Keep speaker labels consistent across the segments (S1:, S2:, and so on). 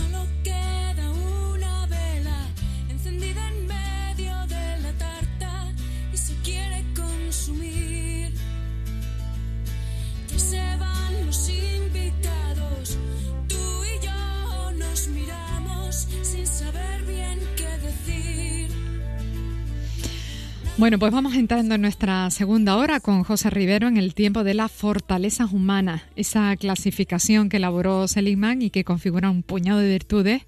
S1: solo Bueno, pues vamos entrando en nuestra segunda hora con José Rivero en el tiempo de las fortalezas humanas, esa clasificación que elaboró Seligman y que configura un puñado de virtudes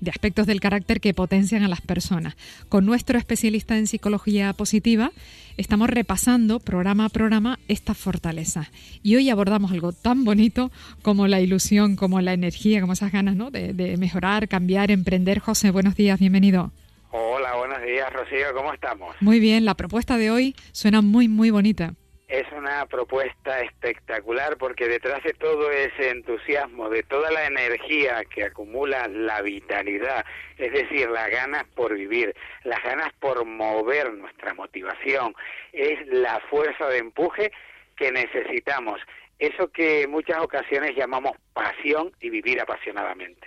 S1: de aspectos del carácter que potencian a las personas. Con nuestro especialista en psicología positiva estamos repasando programa a programa estas fortalezas. Y hoy abordamos algo tan bonito como la ilusión, como la energía, como esas ganas ¿no? de, de mejorar, cambiar, emprender. José, buenos días, bienvenido.
S2: Hola, buenos días, Rocío, ¿cómo estamos?
S1: Muy bien, la propuesta de hoy suena muy, muy bonita.
S2: Es una propuesta espectacular porque detrás de todo ese entusiasmo, de toda la energía que acumula la vitalidad, es decir, las ganas por vivir, las ganas por mover nuestra motivación, es la fuerza de empuje que necesitamos eso que en muchas ocasiones llamamos pasión y vivir apasionadamente.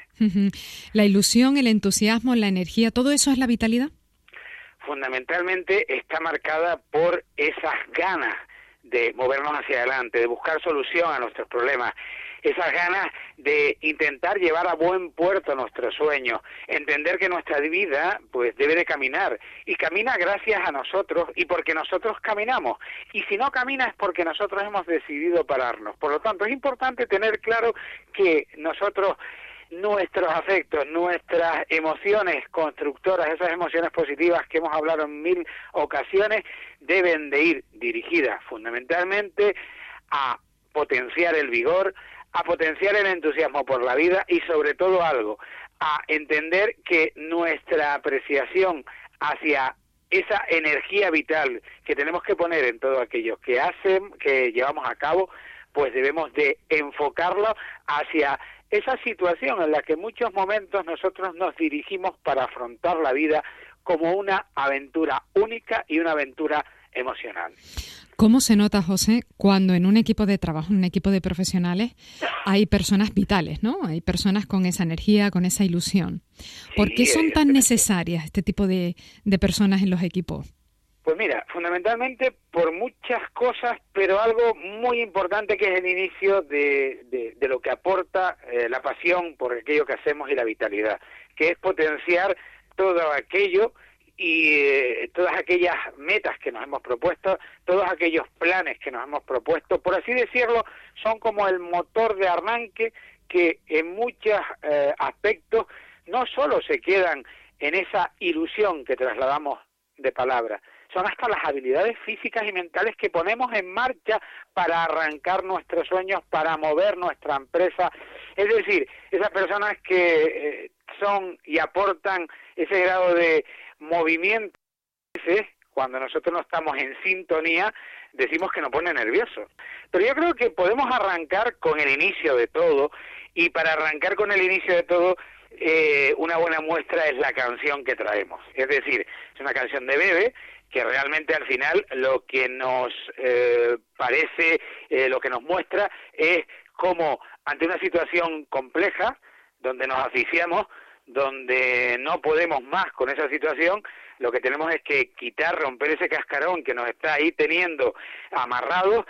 S1: La ilusión, el entusiasmo, la energía, ¿todo eso es la vitalidad?
S2: Fundamentalmente está marcada por esas ganas de movernos hacia adelante, de buscar solución a nuestros problemas, esas ganas de intentar llevar a buen puerto nuestros sueños, entender que nuestra vida pues debe de caminar y camina gracias a nosotros y porque nosotros caminamos y si no camina es porque nosotros hemos decidido pararnos. Por lo tanto, es importante tener claro que nosotros nuestros afectos, nuestras emociones constructoras, esas emociones positivas que hemos hablado en mil ocasiones, deben de ir dirigidas fundamentalmente a potenciar el vigor, a potenciar el entusiasmo por la vida y sobre todo algo, a entender que nuestra apreciación hacia esa energía vital que tenemos que poner en todo aquello que hacen, que llevamos a cabo, pues debemos de enfocarlo hacia esa situación en la que en muchos momentos nosotros nos dirigimos para afrontar la vida como una aventura única y una aventura emocional.
S1: ¿Cómo se nota, José, cuando en un equipo de trabajo, en un equipo de profesionales, hay personas vitales, ¿no? Hay personas con esa energía, con esa ilusión. ¿Por qué son tan necesarias este tipo de, personas en los equipos?
S2: Pues mira, fundamentalmente por muchas cosas, pero algo muy importante que es el inicio de, lo que aporta eh, la pasión por aquello que hacemos y la vitalidad, que es potenciar todo aquello y eh, todas aquellas metas que nos hemos propuesto, todos aquellos planes que nos hemos propuesto, por así decirlo, son como el motor de arranque que en muchos eh, aspectos no solo se quedan en esa ilusión que trasladamos de palabra, son hasta las habilidades físicas y mentales que ponemos en marcha para arrancar nuestros sueños, para mover nuestra empresa. Es decir, esas personas que eh, son y aportan ese grado de movimiento, cuando nosotros no estamos en sintonía, decimos que nos pone nervioso. Pero yo creo que podemos arrancar con el inicio de todo, y para arrancar con el inicio de todo, eh, una buena muestra es la canción que traemos. Es decir, es una canción de Bebe que realmente al final lo que nos eh, parece, eh, lo que nos muestra es cómo ante una situación compleja, donde nos asfixiamos, donde no podemos más con esa situación, lo que tenemos es que quitar, romper ese cascarón que nos está ahí teniendo amarrados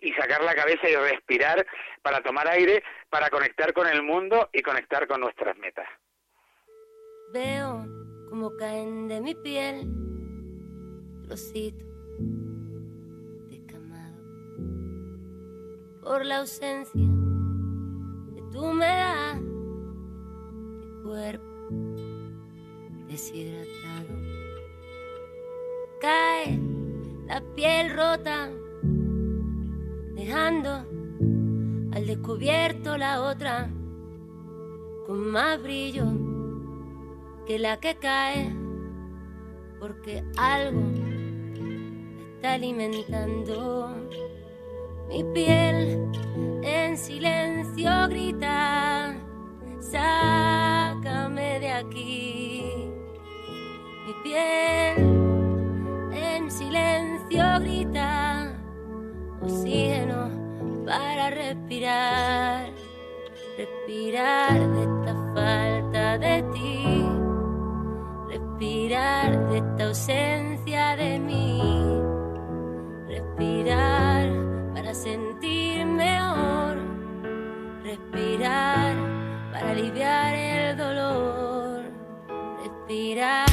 S2: y sacar la cabeza y respirar para tomar aire, para conectar con el mundo y conectar con nuestras metas.
S3: Veo como caen de mi piel trocitos descamados por la ausencia de tu humedad cuerpo deshidratado. Cae la piel rota, dejando al descubierto la otra con más brillo que la que cae, porque algo está alimentando mi piel en silencio grita. Sácame de aquí. Mi piel en silencio grita. Oxígeno para respirar. Respirar de esta falta de ti, respirar de esta ausencia de mí, respirar para sentir mejor, respirar para aliviar dolor, respirar.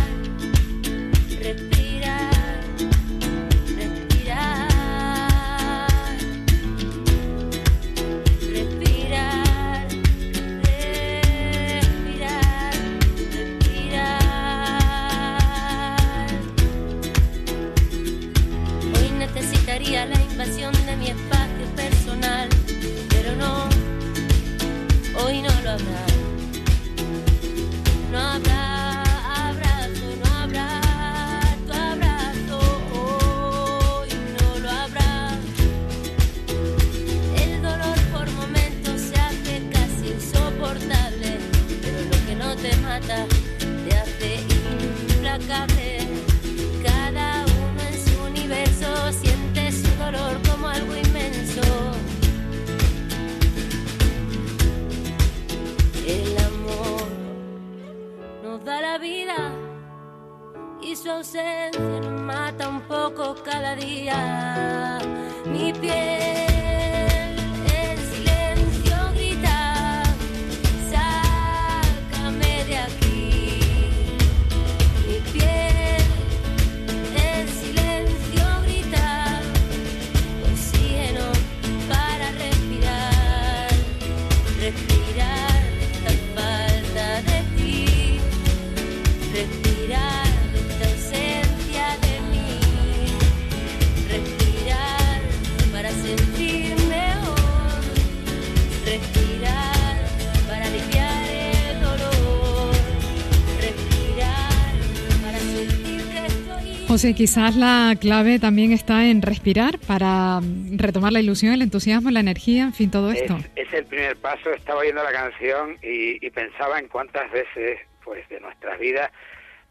S1: José, quizás la clave también está en respirar para retomar la ilusión, el entusiasmo, la energía, en fin, todo esto.
S2: Es, el primer paso. Estaba oyendo la canción y, pensaba en cuántas veces, pues, de nuestras vidas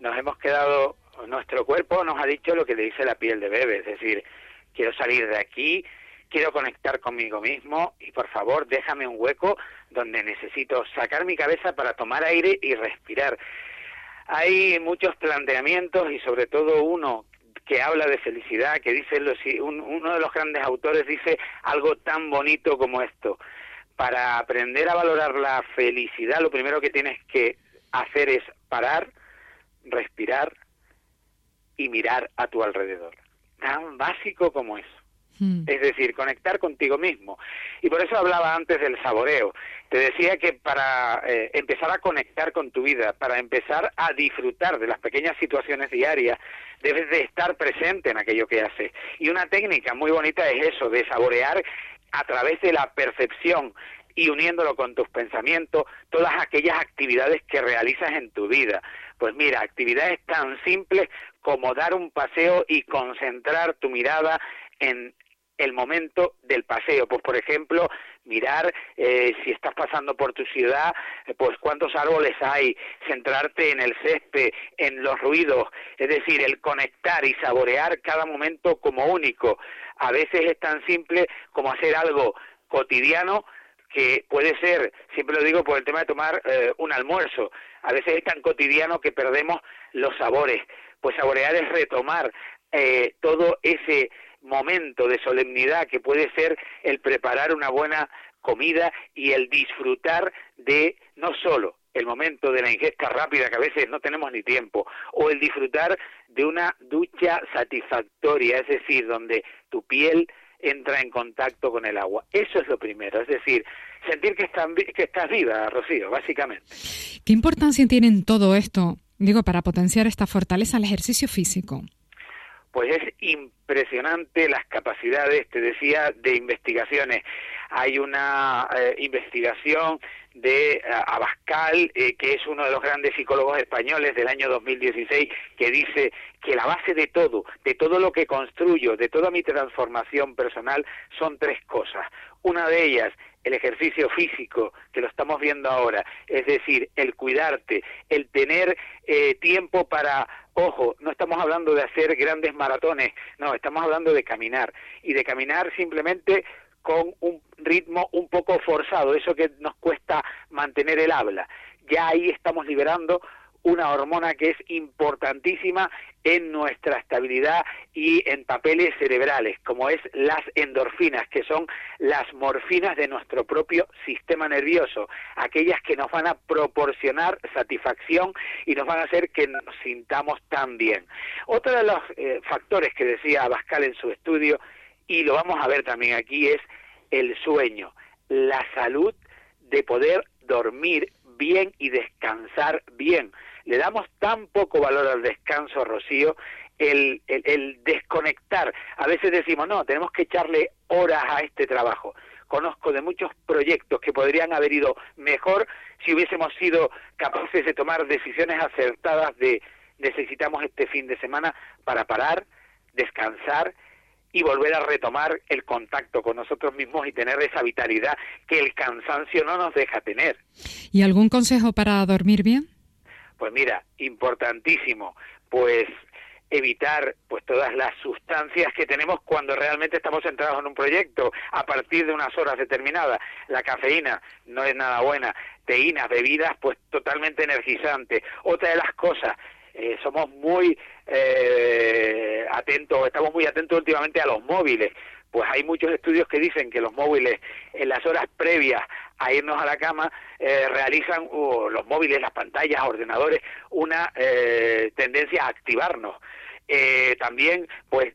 S2: nos hemos quedado, nuestro cuerpo nos ha dicho lo que le dice la piel de bebé, es decir, quiero salir de aquí, quiero conectar conmigo mismo y por favor déjame un hueco donde necesito sacar mi cabeza para tomar aire y respirar. Hay muchos planteamientos y sobre todo uno que habla de felicidad, que dice, uno de los grandes autores dice algo tan bonito como esto. Para aprender a valorar la felicidad, lo primero que tienes que hacer es parar, respirar y mirar a tu alrededor. Tan básico como eso. Hmm. Es decir, conectar contigo mismo. Y por eso hablaba antes del saboreo. Te decía que para eh, empezar a conectar con tu vida, para empezar a disfrutar de las pequeñas situaciones diarias, debes de estar presente en aquello que haces. Y una técnica muy bonita es eso, de saborear a través de la percepción y uniéndolo con tus pensamientos, todas aquellas actividades que realizas en tu vida. Pues mira, actividades tan simples como dar un paseo y concentrar tu mirada en el momento del paseo. Pues, por ejemplo, mirar eh, si estás pasando por tu ciudad, eh, pues cuántos árboles hay, centrarte en el césped, en los ruidos, es decir, el conectar y saborear cada momento como único. A veces es tan simple como hacer algo cotidiano que puede ser, siempre lo digo por el tema de tomar eh, un almuerzo, a veces es tan cotidiano que perdemos los sabores. Pues saborear es retomar todo ese momento de solemnidad que puede ser el preparar una buena comida y el disfrutar de no solo el momento de la ingesta rápida que a veces no tenemos ni tiempo, o el disfrutar de una ducha satisfactoria, es decir, donde tu piel entra en contacto con el agua. Eso es lo primero, es decir, sentir que, que estás viva, Rocío, básicamente.
S1: ¿Qué importancia tiene en todo esto, digo, para potenciar esta fortaleza el ejercicio físico?
S2: Pues es impresionante las capacidades, te decía, de investigaciones. Hay una eh, investigación de eh, Abascal, eh, que es uno de los grandes psicólogos españoles del año 2016, que dice que la base de todo, de todo lo que construyo, de toda mi transformación personal, son tres cosas. Una de ellas, el ejercicio físico, que lo estamos viendo ahora, es decir, el cuidarte, el tener tiempo para Ojo, no estamos hablando de hacer grandes maratones, no, estamos hablando de caminar. Y de caminar simplemente con un ritmo un poco forzado, eso que nos cuesta mantener el habla, ya ahí estamos liberando una hormona que es importantísima en nuestra estabilidad y en papeles cerebrales, como es las endorfinas, que son las morfinas de nuestro propio sistema nervioso, aquellas que nos van a proporcionar satisfacción y nos van a hacer que nos sintamos tan bien. Otro de los eh, factores que decía Abascal en su estudio, y lo vamos a ver también aquí, es el sueño, la salud de poder dormir bien y descansar bien le damos tan poco valor al descanso, Rocío, el, el, desconectar. A veces decimos, no, tenemos que echarle horas a este trabajo. Conozco de muchos proyectos que podrían haber ido mejor si hubiésemos sido capaces de tomar decisiones acertadas de necesitamos este fin de semana para parar, descansar y volver a retomar el contacto con nosotros mismos y tener esa vitalidad que el cansancio no nos deja tener.
S1: ¿Y algún consejo para dormir bien?
S2: Pues mira, importantísimo, pues evitar pues todas las sustancias que tenemos cuando realmente estamos centrados en un proyecto a partir de unas horas determinadas. La cafeína no es nada buena, teínas, bebidas pues totalmente energizantes. Otra de las cosas, eh, somos muy eh, atentos, estamos muy atentos últimamente a los móviles pues hay muchos estudios que dicen que los móviles en las horas previas a irnos a la cama eh, realizan los móviles, las pantallas, ordenadores, una eh, tendencia a activarnos. Eh, también, pues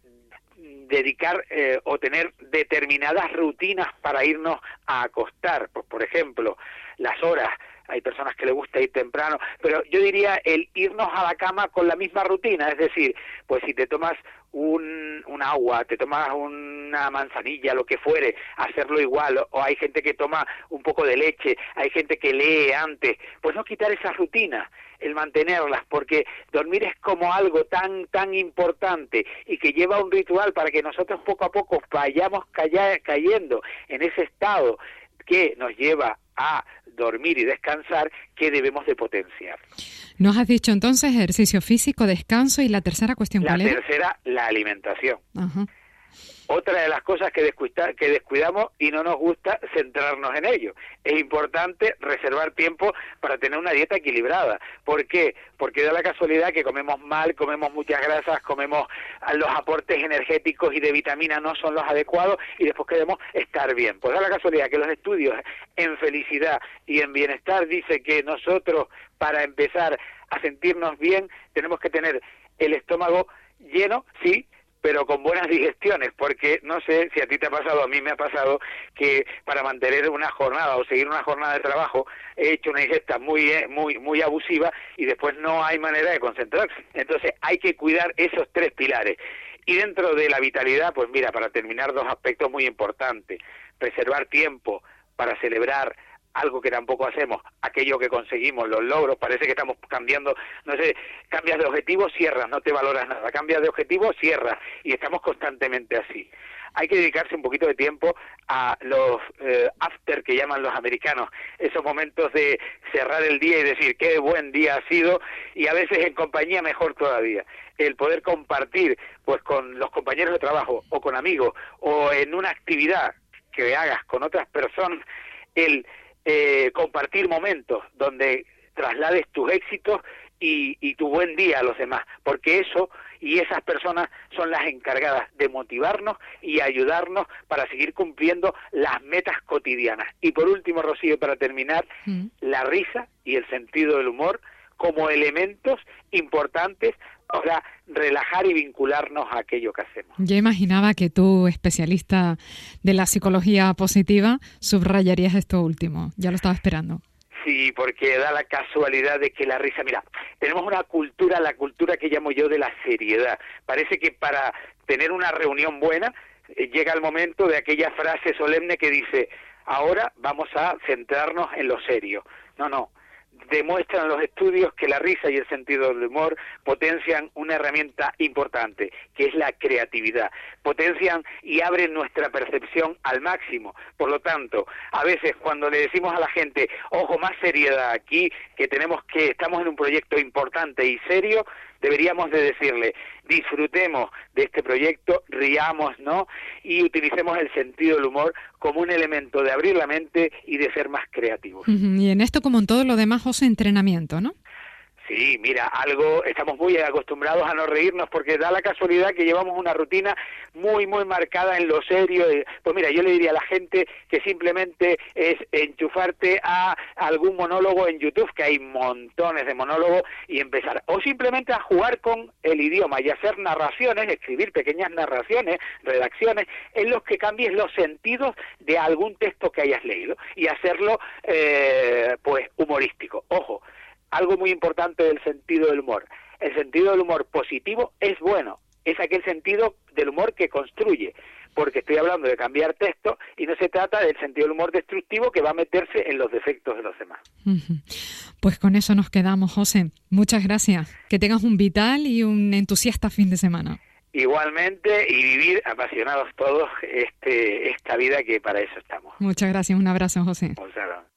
S2: dedicar o tener determinadas rutinas para irnos a acostar, pues, por ejemplo, las horas hay personas que le gusta ir temprano, pero yo diría el irnos a la cama con la misma rutina, es decir, pues si te tomas un, un, agua, te tomas una manzanilla, lo que fuere, hacerlo igual, o, hay gente que toma un poco de leche, hay gente que lee antes, pues no quitar esas rutinas, el mantenerlas, porque dormir es como algo tan, tan importante y que lleva un ritual para que nosotros poco a poco vayamos cayendo en ese estado que nos lleva a dormir y descansar que debemos de potenciar.
S1: Nos has dicho entonces ejercicio físico, descanso y la tercera cuestión,
S2: ¿cuál La tercera, la alimentación. Otra de las cosas que, que descuidamos y no nos gusta centrarnos en ello. Es importante reservar tiempo para tener una dieta equilibrada. ¿Por qué? Porque da la casualidad que comemos mal, comemos muchas grasas, comemos los aportes energéticos y de vitamina no son los adecuados y después queremos estar bien. Pues da la casualidad que los estudios en felicidad y en bienestar dicen que nosotros para empezar a sentirnos bien tenemos que tener el estómago lleno, sí, pero con buenas digestiones, porque no sé si a ti te ha pasado, a mí me ha pasado que para mantener una jornada o seguir una jornada de trabajo he hecho una digesta muy eh, muy muy abusiva y después no hay manera de concentrarse. Entonces hay que cuidar esos tres pilares. Y dentro de la vitalidad, pues mira, para terminar dos aspectos muy importantes, preservar tiempo para celebrar algo que tampoco hacemos, aquello que conseguimos, los logros, parece que estamos cambiando, no sé, cambias de objetivo, cierras, no te valoras nada, cambias de objetivo, cierras, y estamos constantemente así. Hay que dedicarse un poquito de tiempo a los eh, after que llaman los americanos, esos momentos de cerrar el día y decir qué buen día ha sido y a veces en compañía mejor todavía. El poder compartir pues con los compañeros de trabajo o con amigos o en una actividad que hagas con otras personas, el eh, compartir momentos donde traslades tus éxitos y, y, tu buen día a los demás, porque eso y esas personas son las encargadas de motivarnos y ayudarnos para seguir cumpliendo las metas cotidianas. Y por último, Rocío, para terminar, mm. la risa y el sentido del humor como elementos importantes para relajar y vincularnos a aquello que hacemos.
S1: Yo imaginaba que tú, especialista de la psicología positiva, subrayarías esto último. Ya lo estaba esperando.
S2: Sí, porque da la casualidad de que la risa, mira, tenemos una cultura, la cultura que llamo yo de la seriedad. Parece que para tener una reunión buena eh, llega el momento de aquella frase solemne que dice, ahora vamos a centrarnos en lo serio. No, no, demuestran los estudios que la risa y el sentido del humor potencian una herramienta importante, que es la creatividad. Potencian y abren nuestra percepción al máximo. Por lo tanto, a veces cuando le decimos a la gente, ojo, más seriedad aquí, que tenemos que, estamos en un proyecto importante y serio, deberíamos de decirle, disfrutemos de este proyecto, riamos, ¿no? Y utilicemos el sentido del humor como un elemento de abrir la mente y de ser más creativos.
S1: Y en esto, como en todo lo demás, José, entrenamiento, ¿no?
S2: Sí, mira, algo, estamos muy acostumbrados a no reírnos porque da la casualidad que llevamos una rutina muy, muy marcada en lo serio. Pues mira, yo le diría a la gente que simplemente es enchufarte a algún monólogo en YouTube, que hay montones de monólogos, y empezar. O simplemente a jugar con el idioma y hacer narraciones, escribir pequeñas narraciones, redacciones, en los que cambies los sentidos de algún texto que hayas leído y hacerlo, eh, pues, humorístico. Ojo, algo muy importante del sentido del humor. El sentido del humor positivo es bueno, es aquel sentido del humor que construye, porque estoy hablando de cambiar texto y no se trata del sentido del humor destructivo que va a meterse en los defectos de los demás.
S1: Pues con eso nos quedamos, José. Muchas gracias. Que tengas un vital y un entusiasta fin de semana.
S2: Igualmente y vivir apasionados todos este esta vida que para eso estamos.
S1: Muchas gracias. Un abrazo, José.
S2: Un saludo.